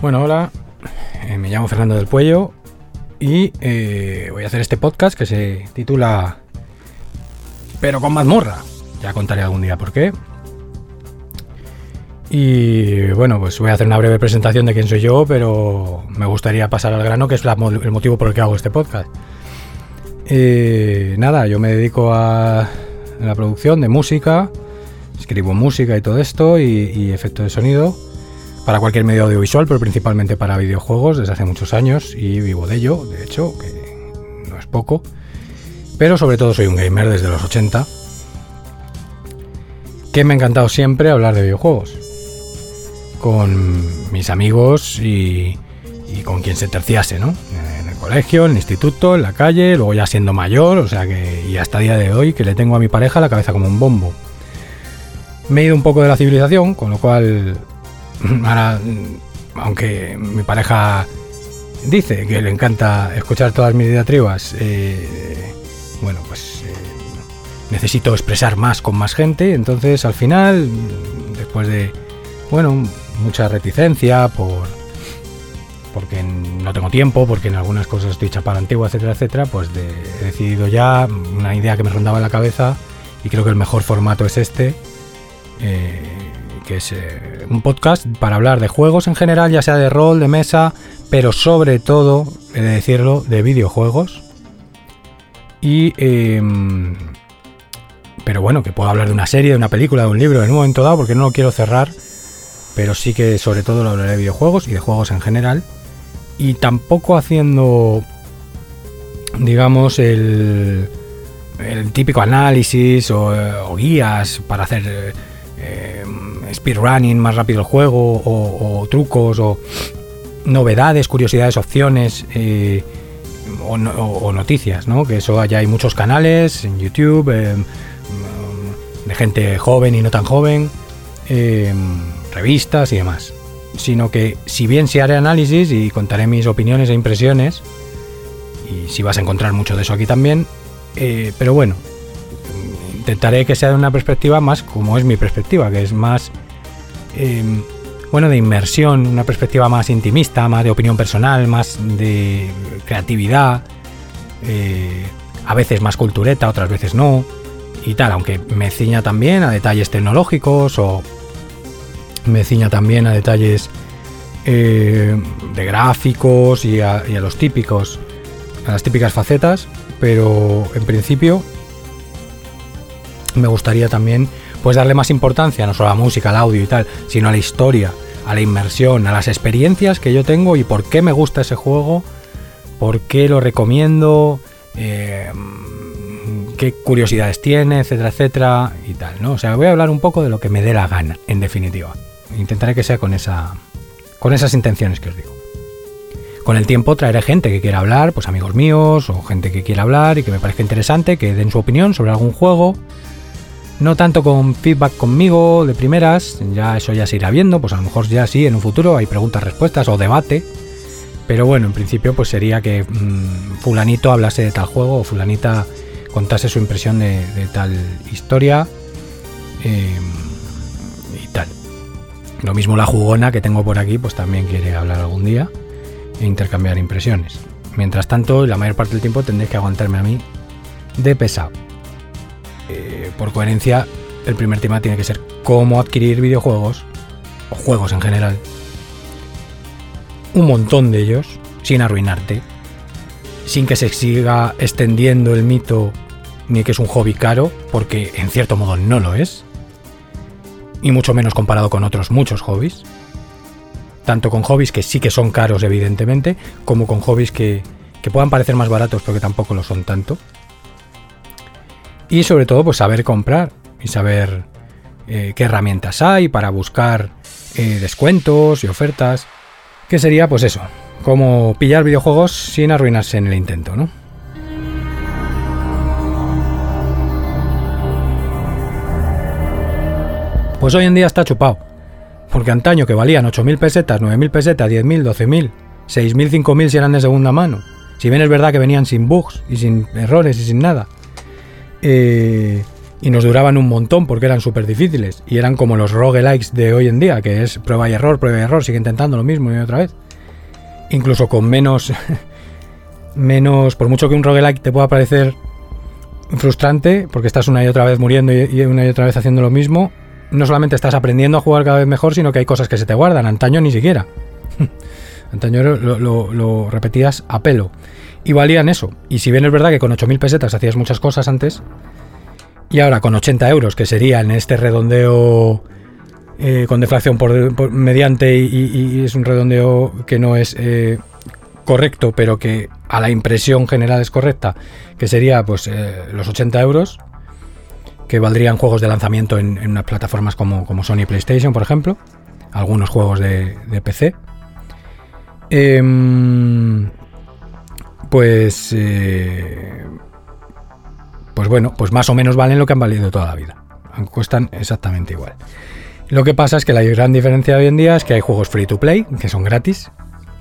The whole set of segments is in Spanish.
Bueno, hola, eh, me llamo Fernando del Puello y eh, voy a hacer este podcast que se titula Pero con mazmorra. Ya contaré algún día por qué. Y bueno, pues voy a hacer una breve presentación de quién soy yo, pero me gustaría pasar al grano, que es el motivo por el que hago este podcast. Eh, nada, yo me dedico a la producción de música, escribo música y todo esto, y, y efecto de sonido para cualquier medio audiovisual, pero principalmente para videojuegos desde hace muchos años y vivo de ello, de hecho, que no es poco. Pero sobre todo soy un gamer desde los 80, que me ha encantado siempre hablar de videojuegos con mis amigos y, con quien se terciase, ¿no? En el colegio, en el instituto, en la calle, luego ya siendo mayor, o sea que, y hasta día de hoy, que le tengo a mi pareja la cabeza como un bombo. Me he ido un poco de la civilización, con lo cual, ahora, aunque mi pareja dice que le encanta escuchar todas mis diatribas, eh, bueno, pues eh, necesito expresar más con más gente, entonces al final, después de, bueno, mucha reticencia por porque no tengo tiempo, porque en algunas cosas estoy chapado antigua, etcétera, etcétera, pues he decidido ya una idea que me rondaba en la cabeza y creo que el mejor formato es este, eh, que es eh, un podcast para hablar de juegos en general, ya sea de rol, de mesa, pero sobre todo, he de decirlo, de videojuegos. Y... Em, pero bueno, que puedo hablar de una serie, de una película, de un libro en un momento dado, porque no lo quiero cerrar pero sí que sobre todo lo hablaré de videojuegos y de juegos en general. Y tampoco haciendo, digamos, el, el típico análisis o, guías para hacer eh, speedrunning más rápido el juego o, trucos o novedades, curiosidades, opciones. Eh, o, noticias, ¿no? Que eso ya hay muchos canales en YouTube eh, de gente joven y no tan joven revistas y demás. Sino que si bien si haré análisis y contaré mis opiniones e impresiones, y si vas a encontrar mucho de eso aquí también, eh, pero bueno, intentaré que sea de una perspectiva más como es mi perspectiva, que es más, em, bueno, de inmersión, una perspectiva más intimista, más de opinión personal, más de creatividad, eh, a veces más cultureta, otras veces no, y tal, aunque me ciña también a detalles tecnológicos o me ciña también a detalles eh, de gráficos y a, los típicos, a las típicas facetas, pero en principio me gustaría también pues darle más importancia no solo a la música, al audio y tal, sino a la historia, a la inmersión, a las experiencias que yo tengo y por qué me gusta ese juego, por qué lo recomiendo, eh, qué curiosidades tiene, etcétera, etcétera y tal, ¿no? O sea, voy a hablar un poco de lo que me dé la gana, en definitiva. Intentaré que sea con, esa, con esas intenciones que os digo. Con el tiempo traeré gente que quiera hablar, pues amigos míos o gente que quiera hablar y que me parezca interesante, que den su opinión sobre algún juego. No tanto con feedback conmigo de primeras, ya eso ya se irá viendo, pues a lo mejor ya sí, en un futuro hay preguntas, respuestas o debate. Pero bueno, en principio pues sería que mm, fulanito hablase de tal juego o fulanita contase su impresión de, tal historia. Eh, lo mismo la jugona que tengo por aquí, pues también quiere hablar algún día e intercambiar impresiones. Mientras tanto, la mayor parte del tiempo tendréis que aguantarme a mí de pesado. Por coherencia, el primer tema tiene que ser cómo adquirir videojuegos, o juegos en general, un montón de ellos, sin arruinarte, sin que se siga extendiendo el mito ni que es un hobby caro, porque en cierto modo no lo es y mucho menos comparado con otros muchos hobbies. Tanto con hobbies que sí que son caros, evidentemente, como con hobbies que, puedan parecer más baratos, pero que tampoco lo son tanto. Y sobre todo, pues saber comprar y saber eh, qué herramientas hay para buscar eh, descuentos y ofertas. Que sería, pues eso, como pillar videojuegos sin arruinarse en el intento, ¿no? Pues hoy en día está chupado. Porque antaño que valían 8.000 pesetas, 9.000 pesetas, 10.000, 12.000, 6.000, 5.000 si eran de segunda mano. Si bien es verdad que venían sin bugs y sin errores y sin nada. Eh, y nos duraban un montón porque eran súper difíciles y eran como los roguelikes de hoy en día, que es prueba y error, prueba y error, sigue intentando lo mismo y otra vez. Incluso con menos, menos, por mucho que un roguelike te pueda parecer frustrante, porque estás una y otra vez muriendo y una y otra vez haciendo lo mismo, no solamente estás aprendiendo a jugar cada vez mejor, sino que hay cosas que se te guardan, antaño ni siquiera. antaño lo, lo repetías a pelo. Y valían eso. Y si bien es verdad que con 8.000 pesetas hacías muchas cosas antes, y ahora con 80 euros, que sería en este redondeo eh, con deflación por, mediante y, es un redondeo que no es eh, correcto, pero que a la impresión general es correcta, que sería pues eh, los 80 euros, que valdrían juegos de lanzamiento en, unas plataformas como, como, Sony PlayStation, por ejemplo, algunos juegos de, PC. Em, pues pues bueno, pues más o menos valen lo que han valido toda la vida. Cuestan exactamente igual. Lo que pasa es que la gran diferencia de hoy en día es que hay juegos free to play, que son gratis,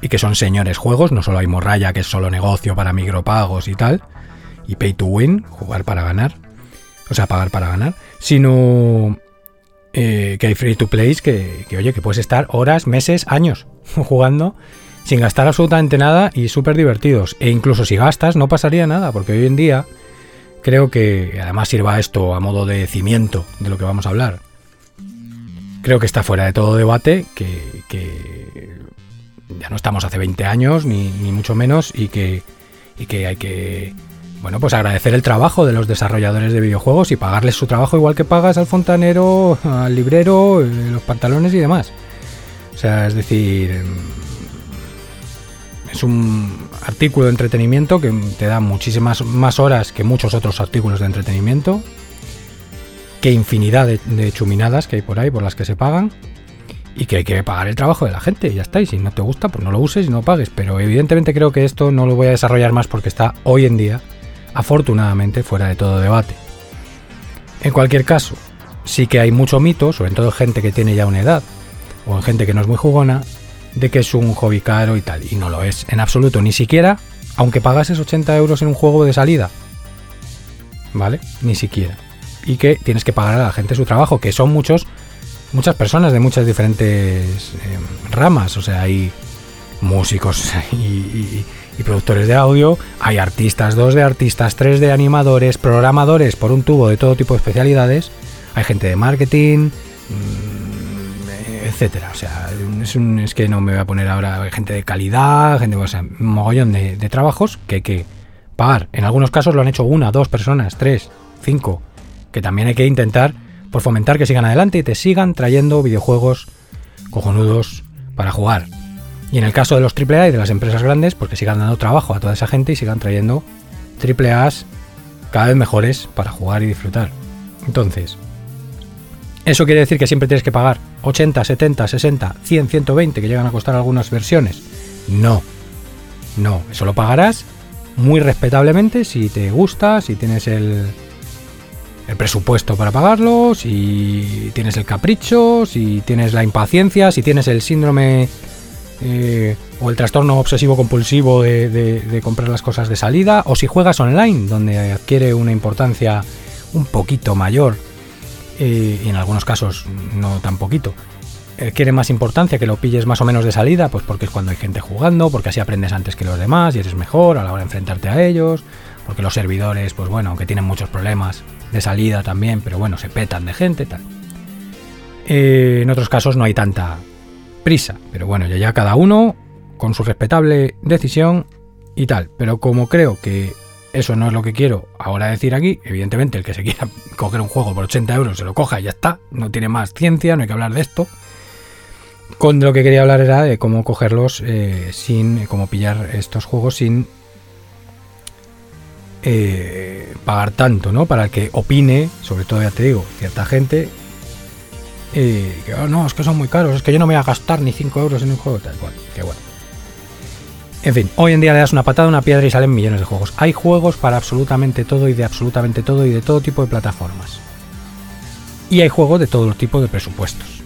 y que son señores juegos, no solo hay morralla, que es solo negocio para micropagos y tal, y pay to win, jugar para ganar, o sea, pagar para ganar, sino eh, que hay free to plays que, que, oye, que puedes estar horas, meses, años jugando sin gastar absolutamente nada y súper divertidos. E incluso si gastas, no pasaría nada, porque hoy en día creo que además sirva esto a modo de cimiento de lo que vamos a hablar. Creo que está fuera de todo debate, que, ya no estamos hace 20 años, ni, mucho menos, y que, y que hay que bueno, pues agradecer el trabajo de los desarrolladores de videojuegos y pagarles su trabajo igual que pagas al fontanero, al librero, eh, los pantalones y demás. O sea, es decir, es un artículo de entretenimiento que te da muchísimas más horas que muchos otros artículos de entretenimiento. Que infinidad de, chuminadas que hay por ahí por las que se pagan. Y que hay que pagar el trabajo de la gente. Ya está. Y si no te gusta, pues no lo uses y no pagues. Pero evidentemente creo que esto no lo voy a desarrollar más porque está hoy en día, afortunadamente, fuera de todo debate. En cualquier caso, sí que hay mucho mito, sobre todo gente que tiene ya una edad, o en gente que no es muy jugona, de que es un hobby caro y tal. Y no lo es en absoluto, ni siquiera, aunque pagases 80 euros en un juego de salida. ¿Vale? Ni siquiera. Y que tienes que pagar a la gente su trabajo, que son muchos, muchas personas de muchas diferentes em, ramas. O sea, hay músicos y, productores de audio, hay artistas, dos de artistas, tres de animadores, programadores por un tubo de todo tipo de especialidades, hay gente de marketing, etcétera. O sea, es, que no me voy a poner ahora gente de calidad, gente, o sea, un mogollón de, trabajos que hay que pagar. En algunos casos lo han hecho una, dos personas, tres, cinco, que también hay que intentar por fomentar que sigan adelante y te sigan trayendo videojuegos cojonudos para jugar. Y en el caso de los AAA y de las empresas grandes, pues que sigan dando trabajo a toda esa gente y sigan trayendo AAAs cada vez mejores para jugar y disfrutar. Entonces, ¿eso quiere decir que siempre tienes que pagar 80, 70, 60, 100, 120 que llegan a costar algunas versiones. No, no, eso lo pagarás muy respetablemente si te gusta, si tienes el, el presupuesto para pagarlo, si tienes el capricho, si tienes la impaciencia, si tienes el síndrome eh, o el trastorno obsesivo compulsivo de, de, comprar las cosas de salida, o si juegas online, donde adquiere una importancia un poquito mayor y en algunos casos no tan poquito. Eh, quiere más importancia que lo pilles más o menos de salida, pues porque es cuando hay gente jugando, porque así aprendes antes que los demás y eres mejor a la hora de enfrentarte a ellos, porque los servidores, pues bueno, aunque tienen muchos problemas de salida también, pero bueno, se petan de gente tal. Eh, en otros casos no hay tanta prisa, pero bueno, ya, ya cada uno con su respetable decisión y tal. Pero como creo que eso no es lo que quiero ahora decir aquí. Evidentemente, el que se quiera coger un juego por 80 euros se lo coja y ya está. No tiene más ciencia, no hay que hablar de esto. Con lo que quería hablar era de cómo cogerlos eh, sin. cómo pillar estos juegos sin eh, pagar tanto, ¿no? Para el que opine, sobre todo ya te digo, cierta gente. Eh, que oh, no, es que son muy caros, es que yo no me voy a gastar ni 5 euros en un juego tal cual. Que bueno. En fin, hoy en día le das una patada una piedra y salen millones de juegos. Hay juegos para absolutamente todo y de absolutamente todo y de todo tipo de plataformas. Y hay juegos de todo tipo de presupuestos.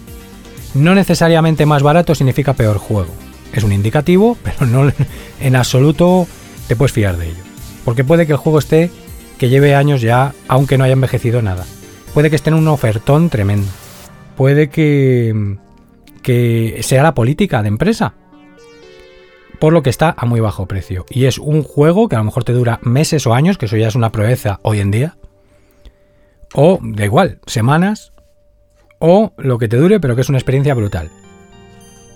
No necesariamente más barato significa peor juego. Es un indicativo, pero no en absoluto te puedes fiar de ello. Porque puede que el juego esté que lleve años ya, aunque no haya envejecido nada. puede que esté en un ofertón tremendo. Puede que, que sea la política de empresa. Por lo que está a muy bajo precio. Y es un juego que a lo mejor te dura meses o años, que eso ya es una proeza hoy en día. O, da igual, semanas. O lo que te dure, pero que es una experiencia brutal.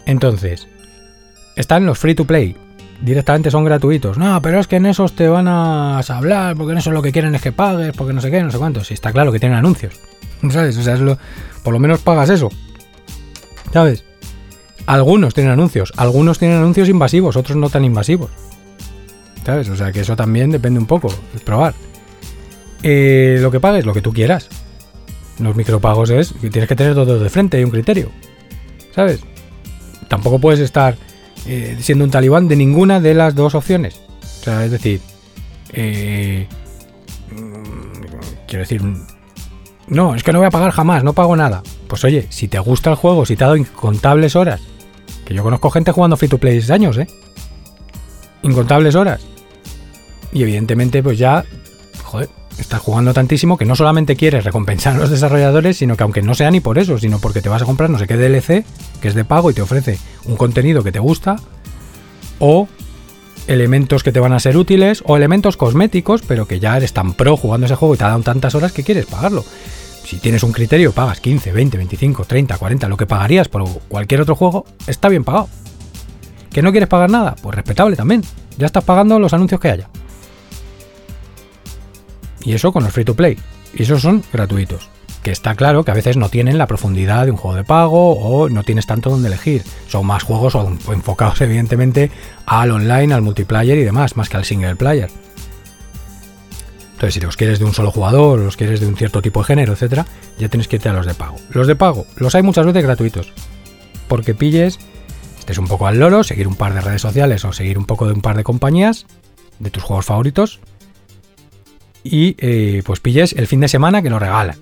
Entonces, están los free to play. Directamente son gratuitos. No, pero es que en esos te van a hablar, porque en eso lo que quieren es que pagues, porque no sé qué, no sé cuánto. Si está claro que tienen anuncios. ¿Sabes? O sea, es lo, por lo menos pagas eso. ¿Sabes? Algunos tienen anuncios, algunos tienen anuncios invasivos, otros no tan invasivos. ¿Sabes? O sea que eso también depende un poco, es probar. Eh, lo que pagues, lo que tú quieras. Los micropagos es que tienes que tener todo de frente y un criterio. ¿Sabes? Tampoco puedes estar eh, siendo un talibán de ninguna de las dos opciones. O sea, es decir, eh, quiero decir, no, es que no voy a pagar jamás, no pago nada. Pues oye, si te gusta el juego, si te ha dado incontables horas, que yo conozco gente jugando free to play años, ¿eh? Incontables horas. Y evidentemente, pues ya, joder, estás jugando tantísimo que no solamente quieres recompensar a los desarrolladores, sino que aunque no sea ni por eso, sino porque te vas a comprar no sé qué DLC, que es de pago y te ofrece un contenido que te gusta, o elementos que te van a ser útiles, o elementos cosméticos, pero que ya eres tan pro jugando ese juego y te ha dado tantas horas que quieres pagarlo. Si tienes un criterio, pagas 15, 20, 25, 30, 40, lo que pagarías por cualquier otro juego, está bien pagado. ¿Que no quieres pagar nada? Pues respetable también. Ya estás pagando los anuncios que haya. Y eso con los free to play. Y esos son gratuitos. Que está claro que a veces no tienen la profundidad de un juego de pago o no tienes tanto donde elegir. Son más juegos enfocados evidentemente al online, al multiplayer y demás, más que al single player. Entonces, si los quieres de un solo jugador, los quieres de un cierto tipo de género, etcétera, ya tienes que irte a los de pago. Los de pago, los hay muchas veces gratuitos. Porque pilles, estés un poco al loro, seguir un par de redes sociales o seguir un poco de un par de compañías de tus juegos favoritos. Y eh, pues pilles el fin de semana que lo regalan.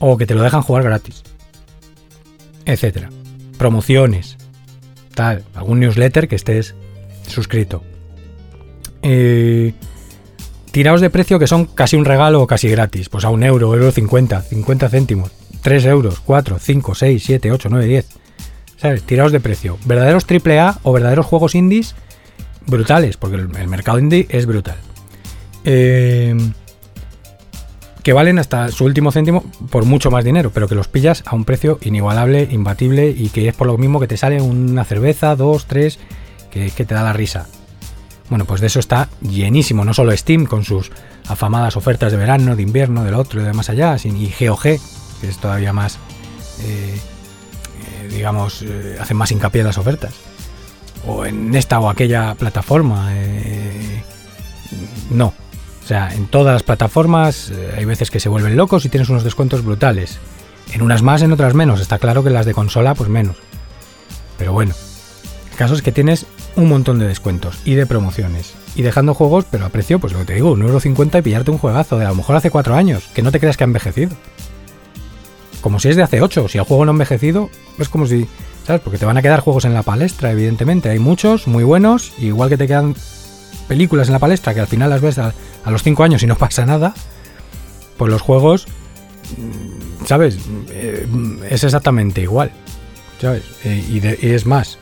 O que te lo dejan jugar gratis. Etcétera. Promociones. Tal. Algún newsletter que estés suscrito. Eh, tirados de precio que son casi un regalo o casi gratis, pues a un euro, euro 50, 50 céntimos, 3 euros, 4, 5, 6, 7, 8, 9, 10. ¿Sabes? Tirados de precio. Verdaderos AAA o verdaderos juegos indies brutales, porque el, mercado indie es brutal. Eh, que valen hasta su último céntimo por mucho más dinero, pero que los pillas a un precio inigualable, imbatible y que es por lo mismo que te sale una cerveza, dos, tres, que, que te da la risa. Bueno, pues de eso está llenísimo, no solo Steam con sus afamadas ofertas de verano, de invierno, del otro y de más allá, y GOG, que es todavía más, eh, eh, digamos, eh, hacen más hincapié en las ofertas. O en esta o aquella plataforma. no. O sea, en todas las plataformas hay veces que se vuelven locos y tienes unos descuentos brutales. En unas más, en otras menos. Está claro que las de consola, pues menos. Pero bueno, el caso es que tienes un montón de descuentos y de promociones. Y dejando juegos, pero a precio, pues lo que te digo, 1,50€ y pillarte un juegazo de a lo mejor hace 4 años, que no te creas que ha envejecido. Como si es de hace 8, si el juego no ha envejecido, es como si, ¿sabes? Porque te van a quedar juegos en la palestra, evidentemente. Hay muchos, muy buenos, igual que te quedan películas en la palestra que al final las ves a, los 5 años y no pasa nada, pues los juegos, ¿sabes? Eh, es exactamente igual, ¿sabes? Eh, y es más,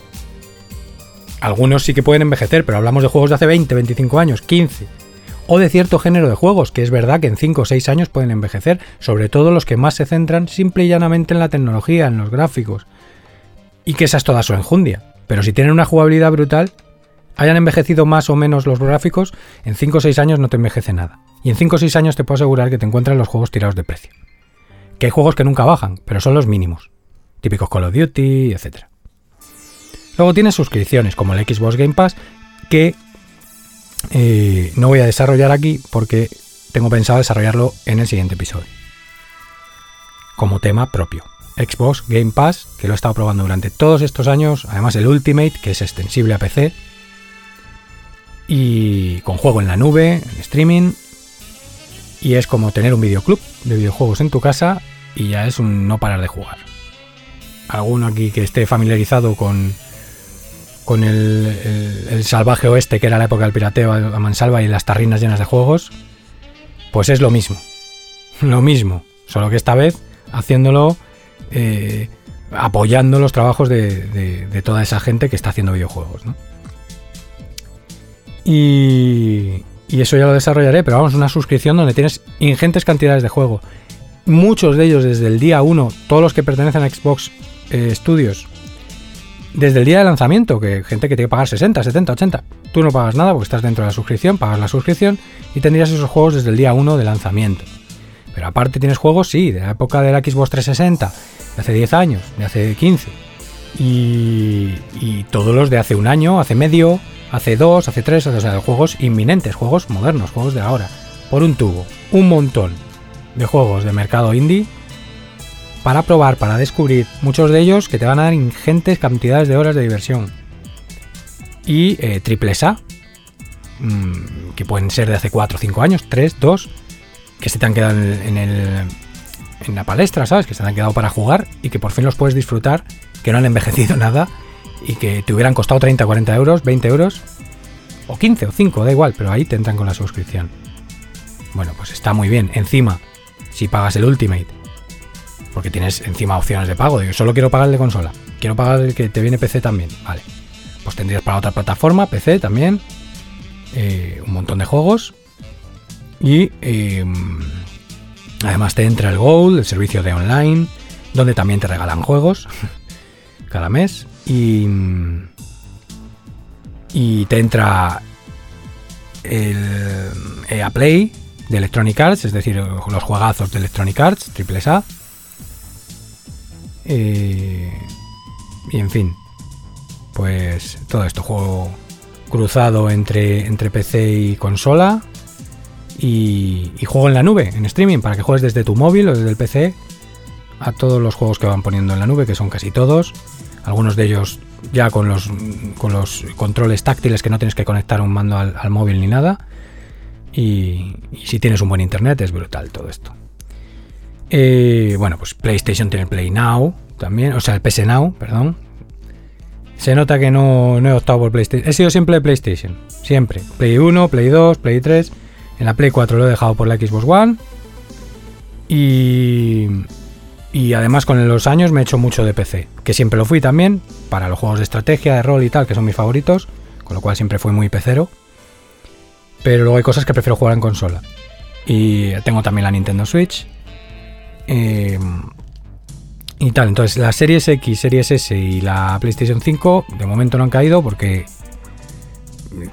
algunos sí que pueden envejecer, pero hablamos de juegos de hace 20, 25 años, 15. O de cierto género de juegos, que es verdad que en 5 o 6 años pueden envejecer, sobre todo los que más se centran simple y llanamente en la tecnología, en los gráficos. Y que esa es toda su enjundia. Pero si tienen una jugabilidad brutal, hayan envejecido más o menos los gráficos, en 5 o 6 años no te envejece nada. Y en 5 o 6 años te puedo asegurar que te encuentran los juegos tirados de precio. Que hay juegos que nunca bajan, pero son los mínimos. Típicos Call of Duty, etcétera. Luego tiene suscripciones como el Xbox Game Pass que eh, no voy a desarrollar aquí porque tengo pensado desarrollarlo en el siguiente episodio. Como tema propio. Xbox Game Pass, que lo he estado probando durante todos estos años, además el Ultimate, que es extensible a PC, y con juego en la nube, en streaming, y es como tener un videoclub de videojuegos en tu casa y ya es un no parar de jugar. Alguno aquí que esté familiarizado con, con el, salvaje oeste, que era la época del pirateo a mansalva y las tarrinas llenas de juegos, pues es lo mismo. Lo mismo. solo que esta vez haciéndolo eh, apoyando los trabajos de, toda esa gente que está haciendo videojuegos. Y, y eso ya lo desarrollaré, pero vamos, una suscripción donde tienes ingentes cantidades de juego. Muchos de ellos desde el día 1, todos los que pertenecen a Xbox eh, Studios, desde el día de lanzamiento, que gente que tiene que pagar 60, 70, 80, tú no pagas nada porque estás dentro de la suscripción, pagas la suscripción y tendrías esos juegos desde el día 1 de lanzamiento. Pero aparte tienes juegos, sí, de la época de la Xbox 360, de hace 10 años, de hace 15. Y, y todos los de hace un año, hace medio, hace dos, hace tres, o sea, juegos inminentes, juegos modernos, juegos de ahora. Por un tubo, un montón de juegos de mercado indie para probar, para descubrir, muchos de ellos que te van a dar ingentes cantidades de horas de diversión. Y eh, triples A, mm, que pueden ser de hace 4 o 5 años, 3, 2, que se te han quedado en, el, en la palestra, ¿sabes? Que se te han quedado para jugar y que por fin los puedes disfrutar, que no han envejecido nada y que te hubieran costado 30, 40 euros, 20 euros, o 15 o 5, da igual, pero ahí te entran con la suscripción. Bueno, pues está muy bien. Encima, si pagas el Ultimate porque tienes encima opciones de pago. Digo, solo quiero pagar el de consola. Quiero pagar el que te viene PC también. Vale. Pues tendrías para otra plataforma, PC también. Eh, un montón de juegos. Y em, además te entra el Gold, el servicio de online, donde también te regalan juegos cada mes. Y, y te entra el EA Play de Electronic Arts, es decir, los juegazos de Electronic Arts, triple A y, en fin, pues todo esto, juego cruzado entre, entre PC y consola. Y, juego en la nube, en streaming, para que juegues desde tu móvil o desde el PC a todos los juegos que van poniendo en la nube, que son casi todos. Algunos de ellos ya con los, con los controles táctiles que no tienes que conectar un mando al, móvil ni nada. y, si tienes un buen internet es brutal todo esto. Eh, bueno, pues PlayStation tiene el Play Now también, o sea, el PS Now, perdón. Se nota que no, he optado por PlayStation. He sido siempre PlayStation, siempre. Play 1, Play 2, Play 3. En la Play 4 lo he dejado por la Xbox One. Y, y además con los años me he hecho mucho de PC, que siempre lo fui también, para los juegos de estrategia, de rol y tal, que son mis favoritos, con lo cual siempre fui muy pecero. Pero luego hay cosas que prefiero jugar en consola. Y tengo también la Nintendo Switch, eh, y tal, entonces las series X, series S y la PlayStation 5 de momento no han caído porque,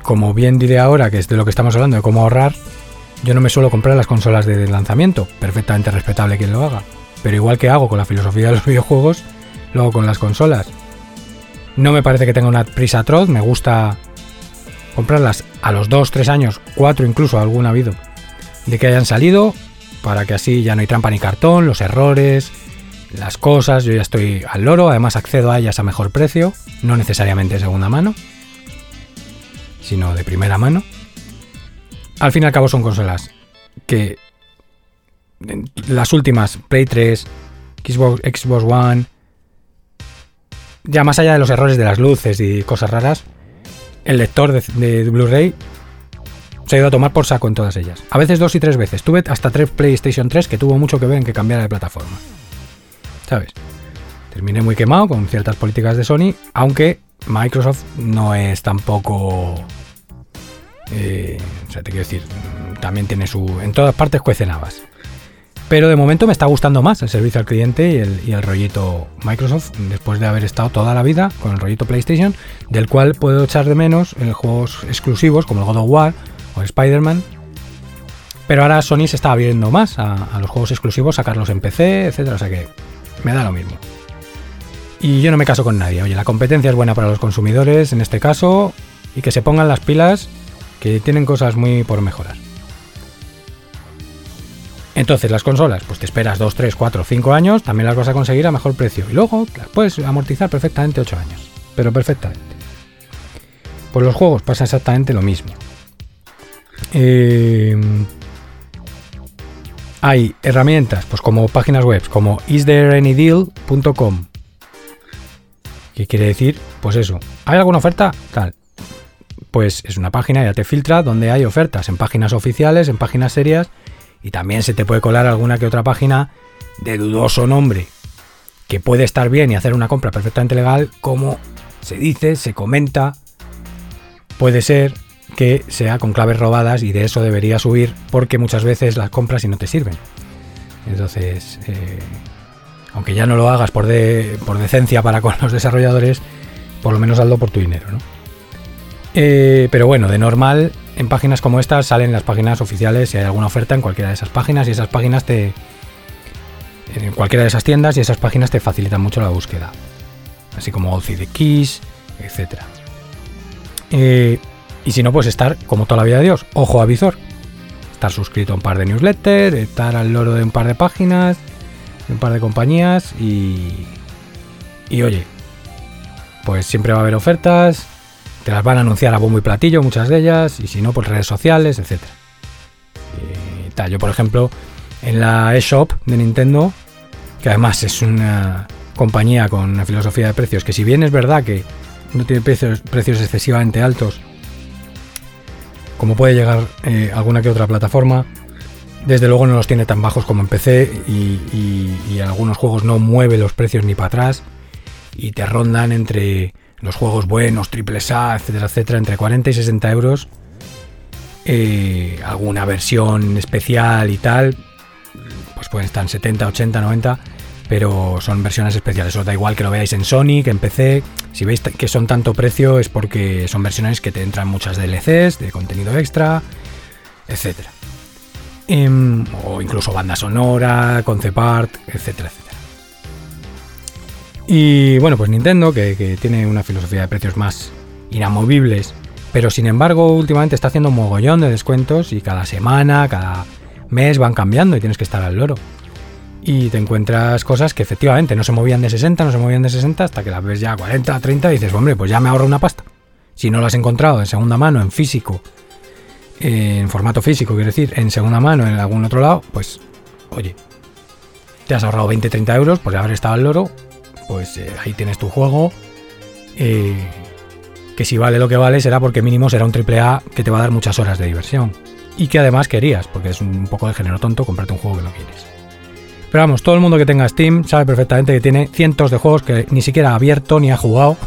como bien diré ahora, que es de lo que estamos hablando, de cómo ahorrar, yo no me suelo comprar las consolas de lanzamiento, perfectamente respetable quien lo haga. Pero igual que hago con la filosofía de los videojuegos, lo hago con las consolas. No me parece que tenga una prisa atroz, me gusta comprarlas a los 2, 3 años, 4 incluso, algún ha habido, de que hayan salido, para que así ya no hay trampa ni cartón, los errores, las cosas, yo ya estoy al loro, además accedo a ellas a mejor precio, no necesariamente de segunda mano, sino de primera mano. Al fin y al cabo son consolas que las últimas, Play 3, Xbox, Xbox One, ya más allá de los errores de las luces y cosas raras, el lector de, de Blu-ray se ha ido a tomar por saco en todas ellas. A veces dos y tres veces. Tuve hasta tres PlayStation 3 que tuvo mucho que ver en que cambiara de plataforma. ¿Sabes? Terminé muy quemado con ciertas políticas de Sony, aunque Microsoft no es tampoco... Eh, o sea, te quiero decir, también tiene su... En todas partes cuecen habas. Pero de momento me está gustando más el servicio al cliente y el, y el, rollito Microsoft, después de haber estado toda la vida con el rollito PlayStation, del cual puedo echar de menos en juegos exclusivos como el God of War Spider-Man. Pero ahora Sony se está abriendo más a, los juegos exclusivos, sacarlos en PC, etcétera. O sea que me da lo mismo. Y yo no me caso con nadie. Oye, la competencia es buena para los consumidores en este caso y que se pongan las pilas que tienen cosas muy por mejorar. Entonces, las consolas, pues te esperas 2, 3, 4, 5 años, también las vas a conseguir a mejor precio. Y luego las puedes amortizar perfectamente 8 años. Pero perfectamente. Pues los juegos pasa exactamente lo mismo. Eh, hay herramientas, pues como páginas web, como isthereanydeal.com. ¿Qué quiere decir? Pues eso. ¿Hay alguna oferta? Tal. Pues es una página, ya te filtra donde hay ofertas, en páginas oficiales, en páginas serias, y también se te puede colar alguna que otra página de dudoso nombre que puede estar bien y hacer una compra perfectamente legal, como se dice, se comenta, puede ser que sea con claves robadas y de eso debería subir porque muchas veces las compras y no te sirven. Entonces, eh, aunque ya no lo hagas por, por decencia para con los desarrolladores, por lo menos hazlo por tu dinero, ¿no? Eh, pero bueno, de normal, en páginas como estas salen las páginas oficiales si hay alguna oferta en cualquiera de esas páginas y esas páginas te... En cualquiera de esas tiendas y esas páginas te facilitan mucho la búsqueda. Así como de Keys, etc. y si no, pues estar como toda la vida de Dios, ojo a visor. Estar suscrito a un par de newsletters, estar al loro de un par de páginas, de un par de compañías y... Y oye, pues siempre va a haber ofertas, te las van a anunciar a bombo y platillo, muchas de ellas, y si no, pues redes sociales, etc. Yo, por ejemplo, en la eShop de Nintendo, que además es una compañía con una filosofía de precios, que si bien es verdad que no tiene precios, precios excesivamente altos, como puede llegar eh, alguna que otra plataforma, desde luego no los tiene tan bajos como en PC y, algunos juegos no mueve los precios ni para atrás y te rondan entre los juegos buenos, triple A, etcétera, etcétera, entre 40 y 60 euros. Eh, alguna versión especial y tal, pues pueden estar en 70, 80, 90, pero son versiones especiales. Os da igual que lo veáis en Sony, que en PC. Si veis que son tanto precio es porque son versiones que te entran muchas DLCs, de contenido extra, etcétera. Em, o incluso banda sonora, concept art, etcétera, etcétera. Y bueno, pues Nintendo, que, tiene una filosofía de precios más inamovibles, pero sin embargo últimamente está haciendo un mogollón de descuentos y cada semana, cada mes van cambiando y tienes que estar al loro. Y te encuentras cosas que efectivamente no se movían de 60, no se movían de 60 hasta que las ves ya a 40, 30 y dices, hombre, pues ya me ahorro una pasta. Si no lo has encontrado en segunda mano, en físico, en formato físico, quiero decir, en segunda mano, en algún otro lado, pues, oye, te has ahorrado 20, 30 euros por haber estado al loro pues eh, ahí tienes tu juego. Eh, que si vale lo que vale será porque mínimo será un triple A que te va a dar muchas horas de diversión. Y que además querías, porque es un poco de género tonto comprarte un juego que no quieres. Pero vamos, todo el mundo que tenga Steam sabe perfectamente que tiene cientos de juegos que ni siquiera ha abierto ni ha jugado,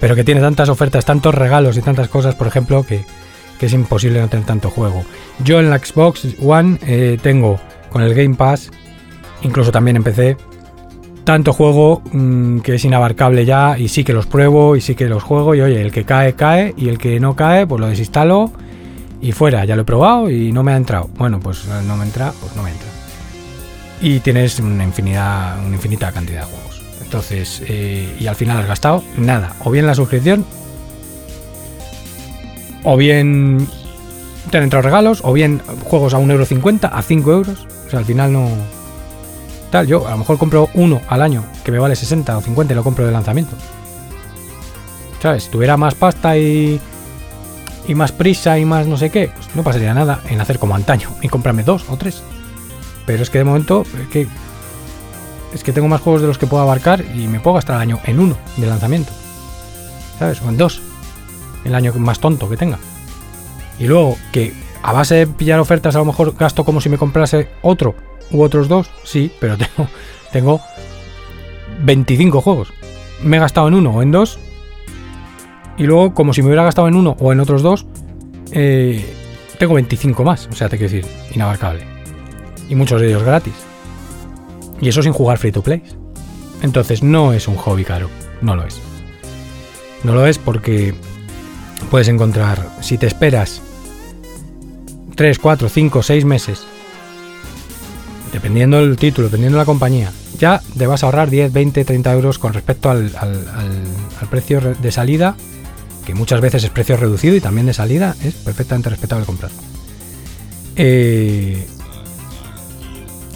pero que tiene tantas ofertas, tantos regalos y tantas cosas, por ejemplo, que, es imposible no tener tanto juego. Yo en la Xbox One eh, tengo con el Game Pass, incluso también en PC, tanto juego mm, que es inabarcable ya y sí que los pruebo y sí que los juego y oye, el que cae, cae y el que no cae, pues lo desinstalo y fuera, ya lo he probado y no me ha entrado. Bueno, pues no me entra, pues no me entra. Y tienes una infinidad, una infinita cantidad de juegos. Entonces, eh, y al final has gastado nada. O bien la suscripción, o bien te han entrado regalos, o bien juegos a 1,50€, a 5 euros. O sea, al final no, tal. Yo a lo mejor compro uno al año que me vale 60 o 50 y lo compro de lanzamiento. ¿Sabes? Si tuviera más pasta y, y más prisa y más no sé qué, pues no pasaría nada en hacer como antaño y comprarme dos o tres. Pero es que de momento es que, es que tengo más juegos de los que puedo abarcar y me puedo gastar el año en uno de lanzamiento. ¿Sabes? O en dos. El año más tonto que tenga. Y luego que a base de pillar ofertas a lo mejor gasto como si me comprase otro u otros dos, sí, pero tengo, tengo 25 juegos. Me he gastado en uno o en dos. Y luego, como si me hubiera gastado en uno o en otros dos, eh, tengo 25 más. O sea, te quiero decir, inabarcable. Y muchos de ellos gratis. Y eso sin jugar free to play. Entonces no es un hobby caro. No lo es. No lo es porque puedes encontrar, si te esperas 3, 4, 5, 6 meses dependiendo del título, dependiendo de la compañía, ya te vas a ahorrar 10, 20, 30 euros con respecto al, precio de salida, que muchas veces es precio reducido y también de salida es perfectamente respetable comprar. Eh,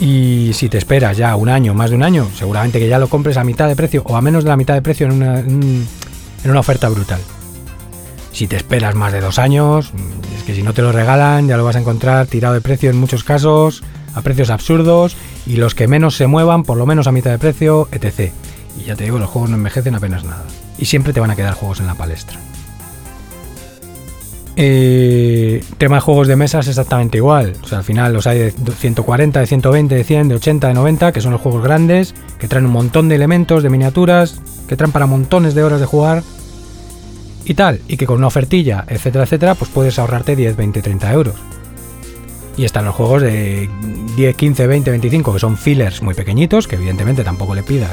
y si te esperas ya un año, más de un año, seguramente que ya lo compres a mitad de precio o a menos de la mitad de precio en una, en una oferta brutal. Si te esperas más de dos años, es que si no te lo regalan, ya lo vas a encontrar tirado de precio en muchos casos a precios absurdos y los que menos se muevan por lo menos a mitad de precio, etc. Y ya te digo, los juegos no envejecen apenas nada. Y siempre te van a quedar juegos en la palestra. Eh, tema de juegos de mesa es exactamente igual. O sea, al final los hay de 140, de 120, de 100, de 80, de 90, que son los juegos grandes, que traen un montón de elementos, de miniaturas, que traen para montones de horas de jugar y tal. Y que con una ofertilla, etcétera, etcétera, pues puedes ahorrarte 10, 20, 30 euros. Y están los juegos de 10, 15, 20, 25, que son fillers muy pequeñitos, que evidentemente tampoco le pidas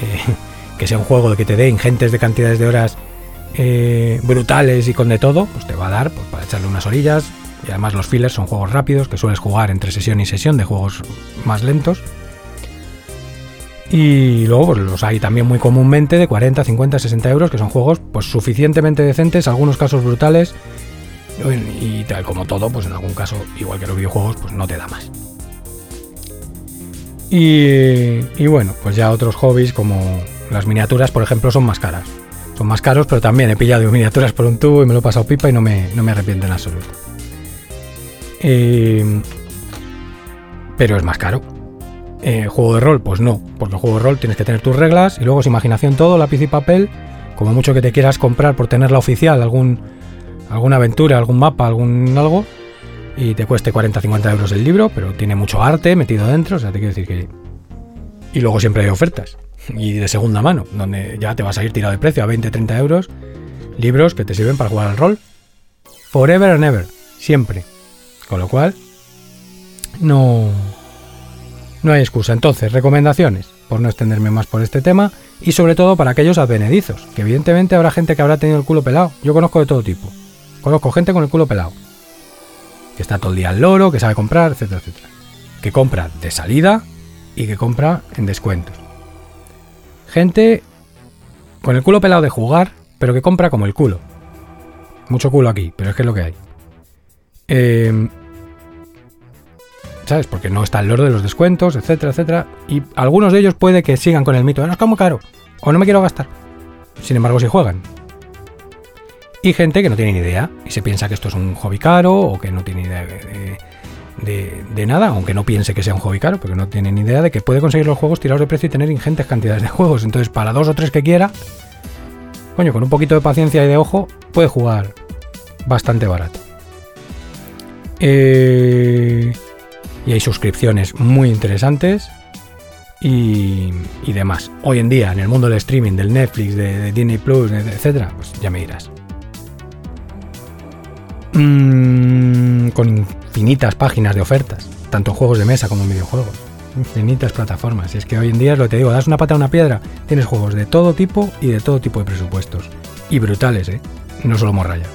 eh, que sea un juego que te dé ingentes de cantidades de horas eh, brutales y con de todo, pues te va a dar pues, para echarle unas orillas. Y además los fillers son juegos rápidos que sueles jugar entre sesión y sesión de juegos más lentos. Y luego pues, los hay también muy comúnmente de 40, 50, 60 euros, que son juegos pues suficientemente decentes, algunos casos brutales. Y tal como todo, pues en algún caso, igual que los videojuegos, pues no te da más. Y, y bueno, pues ya otros hobbies como las miniaturas, por ejemplo, son más caras. Son más caros, pero también he pillado miniaturas por un tubo y me lo he pasado pipa y no me, no me arrepiento en absoluto. Eh, pero es más caro. Eh, juego de rol, pues no, porque el juego de rol tienes que tener tus reglas y luego es imaginación todo, lápiz y papel, como mucho que te quieras comprar por tenerla oficial, algún, alguna aventura, algún mapa, algún algo, y te cueste 40-50 euros el libro, pero tiene mucho arte metido dentro, o sea, te quiero decir que... Y luego siempre hay ofertas y de segunda mano, donde ya te vas a ir tirado de precio a 20-30 euros, libros que te sirven para jugar al rol. Forever and ever, siempre. Con lo cual, no, no hay excusa. Entonces, recomendaciones, por no extenderme más por este tema, y sobre todo para aquellos advenedizos, que evidentemente habrá gente que habrá tenido el culo pelado. Yo conozco de todo tipo. Conozco gente con el culo pelado. Que está todo el día al loro, que sabe comprar, etcétera, etcétera. Que compra de salida y que compra en descuentos. Gente con el culo pelado de jugar, pero que compra como el culo. Mucho culo aquí, pero es que es lo que hay. Em, ¿Sabes? Porque no está el loro de los descuentos, etcétera, etcétera. Y algunos de ellos puede que sigan con el mito de no es muy caro, o no me quiero gastar. Sin embargo, si juegan. Y gente que no tiene ni idea y se piensa que esto es un hobby caro o que no tiene idea de, de, nada, aunque no piense que sea un hobby caro, porque no tiene ni idea de que puede conseguir los juegos tirados de precio y tener ingentes cantidades de juegos. Entonces, para dos o tres que quiera, coño, con un poquito de paciencia y de ojo, puede jugar bastante barato. Eh, y hay suscripciones muy interesantes y, demás. Hoy en día, en el mundo del streaming, del Netflix, de, Disney Plus, etcétera, pues ya me dirás. Mm, con infinitas páginas de ofertas, tanto juegos de mesa como en videojuegos. Infinitas plataformas. Y es que hoy en día lo que te digo, das una pata a una piedra, tienes juegos de todo tipo y de todo tipo de presupuestos. Y brutales, ¿eh? No solo morraya.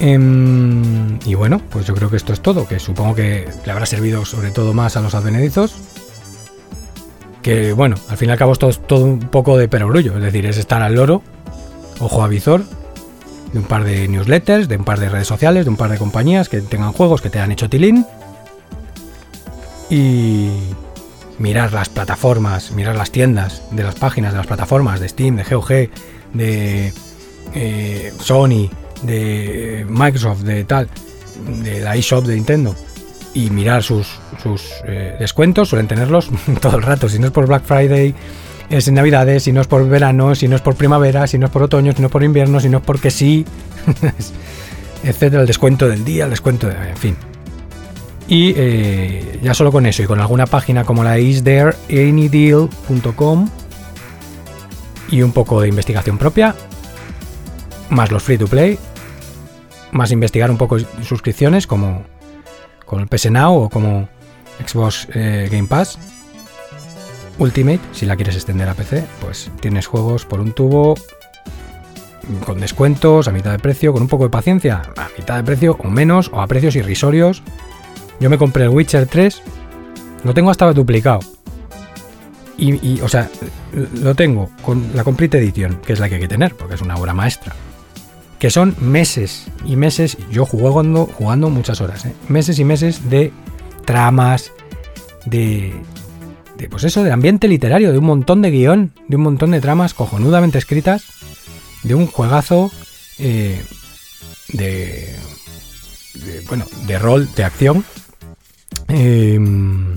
Em, y bueno, pues yo creo que esto es todo, que supongo que le habrá servido sobre todo más a los advenedizos. Que bueno, al fin y al cabo es todo un poco de perogrullo, es decir, es estar al loro, ojo a visor, de un par de newsletters, de un par de redes sociales, de un par de compañías que tengan juegos que te han hecho tilín. Y mirar las plataformas, mirar las tiendas de las páginas de las plataformas de Steam, de GOG, de eh, Sony, de Microsoft, de tal, de la eShop de Nintendo y mirar sus, sus eh, descuentos, suelen tenerlos todo el rato, si no es por Black Friday, es en Navidades, si no es por verano, si no es por primavera, si no es por otoño, si no es por invierno, si no es porque sí, etcétera, el descuento del día, el descuento de. en fin. Y eh, ya solo con eso y con alguna página como la isthereanydeal.com y un poco de investigación propia, más los free to play, más investigar un poco suscripciones como con el PS Now o como Xbox eh, Game Pass Ultimate, si la quieres extender a PC, pues tienes juegos por un tubo con descuentos a mitad de precio, con un poco de paciencia, a mitad de precio o menos, o a precios irrisorios. Yo me compré el Witcher 3, lo tengo hasta duplicado. Y, o sea, lo tengo con la Complete Edition, que es la que hay que tener, porque es una obra maestra. Que son meses y meses, yo jugando, jugando muchas horas, ¿eh? meses y meses de tramas, de, pues eso, de ambiente literario, de un montón de guion, de un montón de tramas cojonudamente escritas, de un juegazo eh, de, bueno, de rol, de acción, em,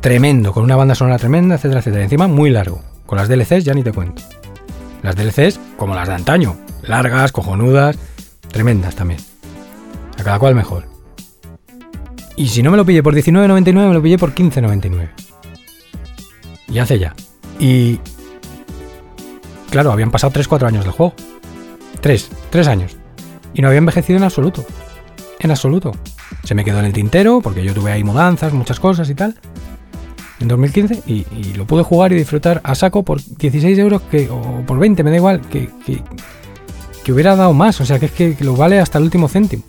tremendo, con una banda sonora tremenda, etcétera, etcétera. Encima muy largo, con las DLCs ya ni te cuento. Las DLCs, como las de antaño, largas, cojonudas, tremendas también. A cada cual mejor. Y si no me lo pillé por 19.99, me lo pillé por 15.99. Y hace ya. Y. Claro, habían pasado 3-4 años del juego. 3, 3 años. Y no había envejecido en absoluto. En absoluto. Se me quedó en el tintero porque yo tuve ahí mudanzas, muchas cosas y tal. En 2015 y, lo pude jugar y disfrutar a saco por 16 euros que, o por 20, me da igual, que, que, hubiera dado más. O sea, que es que, lo vale hasta el último céntimo.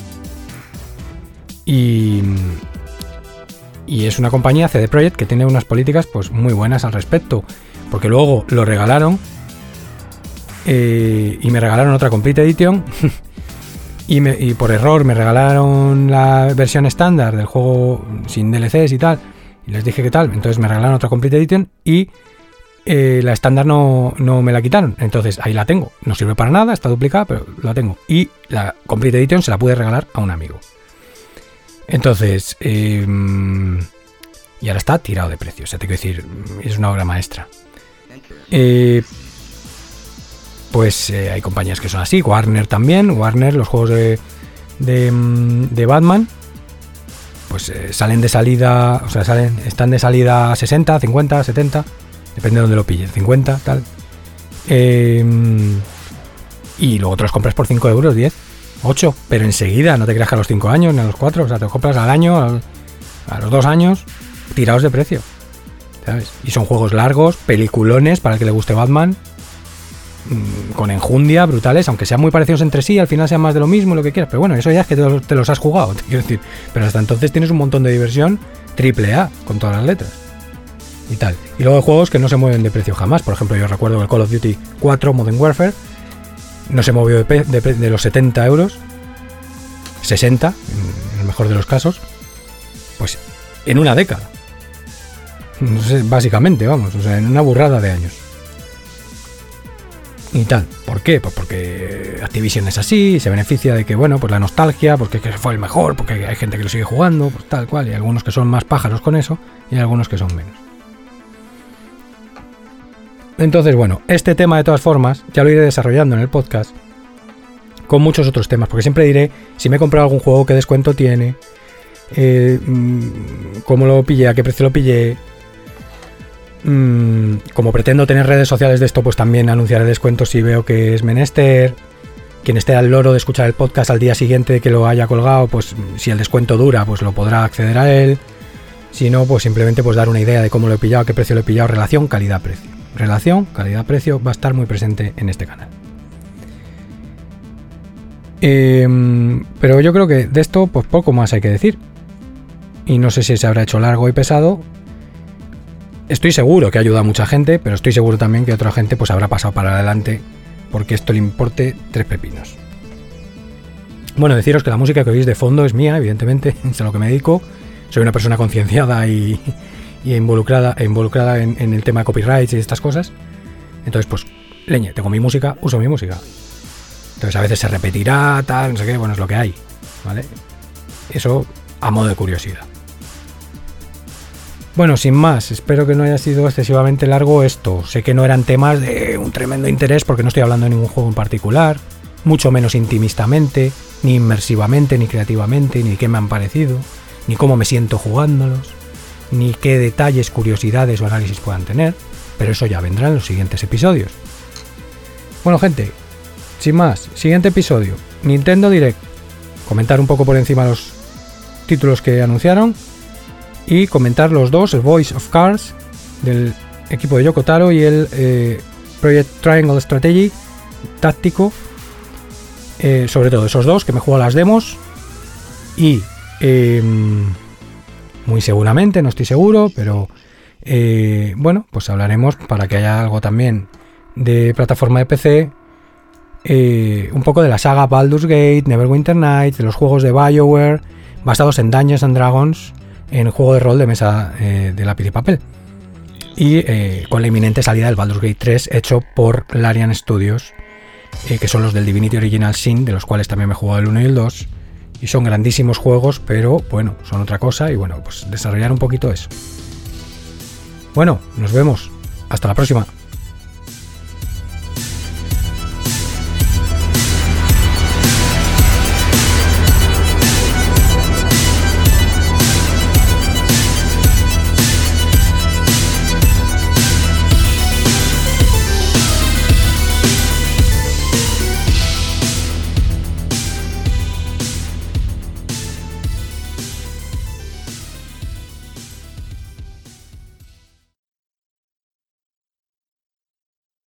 Y, y es una compañía CD Projekt que tiene unas políticas pues muy buenas al respecto. Porque luego lo regalaron eh, y me regalaron otra Complete Edition. y, por error me regalaron la versión estándar del juego sin DLCs y tal. Y les dije que tal. Entonces me regalaron otra Complete Edition y eh, la estándar no, no, me la quitaron. Entonces ahí la tengo. No sirve para nada, está duplicada, pero la tengo. Y la Complete Edition se la pude regalar a un amigo. Entonces, em, y ahora está tirado de precio. O sea, te quiero decir, es una obra maestra. Eh, pues eh, hay compañías que son así, Warner también, Warner, los juegos de, de, mm, Batman, pues eh, salen de salida, o sea, salen, están de salida 60, 50, 70, depende de donde lo pilles, 50, tal. Em, y luego te los compras por 5 euros, 10, 8, pero enseguida, no te creas que a los 5 años ni a los 4, o sea, te compras al año, a los 2 años, tirados de precio. ¿sabes? Y son juegos largos, peliculones para el que le guste Batman, Mm, con enjundia, brutales, aunque sean muy parecidos entre sí, al final sean más de lo mismo, lo que quieras. Pero bueno, eso ya es que te los, has jugado, te quiero decir. Pero hasta entonces tienes un montón de diversión triple A con todas las letras. Y tal. Y luego hay juegos que no se mueven de precio jamás. Por ejemplo, yo recuerdo el Call of Duty 4 Modern Warfare no se movió de, de los 70 euros, 60 en el mejor de los casos, pues en una década. No sé, básicamente, vamos, o sea, en una burrada de años y tal. ¿Por qué? Pues porque Activision es así, se beneficia de que, bueno, pues la nostalgia, porque fue el mejor, porque hay gente que lo sigue jugando, pues tal cual, y algunos que son más pájaros con eso, y algunos que son menos. Entonces, bueno, este tema de todas formas ya lo iré desarrollando en el podcast con muchos otros temas, porque siempre diré si me he comprado algún juego, qué descuento tiene, eh, mm, cómo lo pillé, a qué precio lo pillé, Mm, como pretendo tener redes sociales de esto, pues también anunciaré descuentos si veo que es menester. Quien esté al loro de escuchar el podcast al día siguiente que lo haya colgado, pues si el descuento dura, pues lo podrá acceder a él. Si no, pues simplemente pues dar una idea de cómo lo he pillado, a qué precio lo he pillado, relación, calidad, precio. Relación, calidad, precio va a estar muy presente en este canal. Em, pero yo creo que de esto, pues poco más hay que decir. Y no sé si se habrá hecho largo y pesado, estoy seguro que ayuda a mucha gente, pero estoy seguro también que otra gente pues habrá pasado para adelante porque esto le importe tres pepinos. Bueno, deciros que la música que oís de fondo es mía, evidentemente, es a lo que me dedico. Soy una persona concienciada y, involucrada, involucrada en, el tema copyrights y estas cosas. Entonces, pues, leña, tengo mi música, uso mi música. Entonces a veces se repetirá, tal, no sé qué, bueno, es lo que hay. ¿Vale? Eso a modo de curiosidad. Bueno, sin más, espero que no haya sido excesivamente largo esto. Sé que no eran temas de un tremendo interés porque no estoy hablando de ningún juego en particular, mucho menos intimistamente, ni inmersivamente, ni creativamente, ni qué me han parecido, ni cómo me siento jugándolos, ni qué detalles, curiosidades o análisis puedan tener, pero eso ya vendrá en los siguientes episodios. Bueno, gente, sin más, siguiente episodio, Nintendo Direct. Comentar un poco por encima los títulos que anunciaron y comentar los dos, el Voice of Cars del equipo de Yokotaro y el eh, Project Triangle Strategy táctico. Eh, sobre todo esos dos que me juego las demos y em, muy seguramente, no estoy seguro, pero eh, bueno, pues hablaremos para que haya algo también de plataforma de PC. un poco de la saga Baldur's Gate, Neverwinter Nights, de los juegos de BioWare basados en Dungeons and Dragons en juego de rol de mesa eh, de lápiz y papel. Y eh, con la inminente salida del Baldur's Gate 3 hecho por Larian Studios, eh, que son los del Divinity Original Sin, de los cuales también me he jugado el 1 y el 2. Y son grandísimos juegos, pero bueno, son otra cosa y bueno, pues desarrollar un poquito eso. Bueno, nos vemos. Hasta la próxima.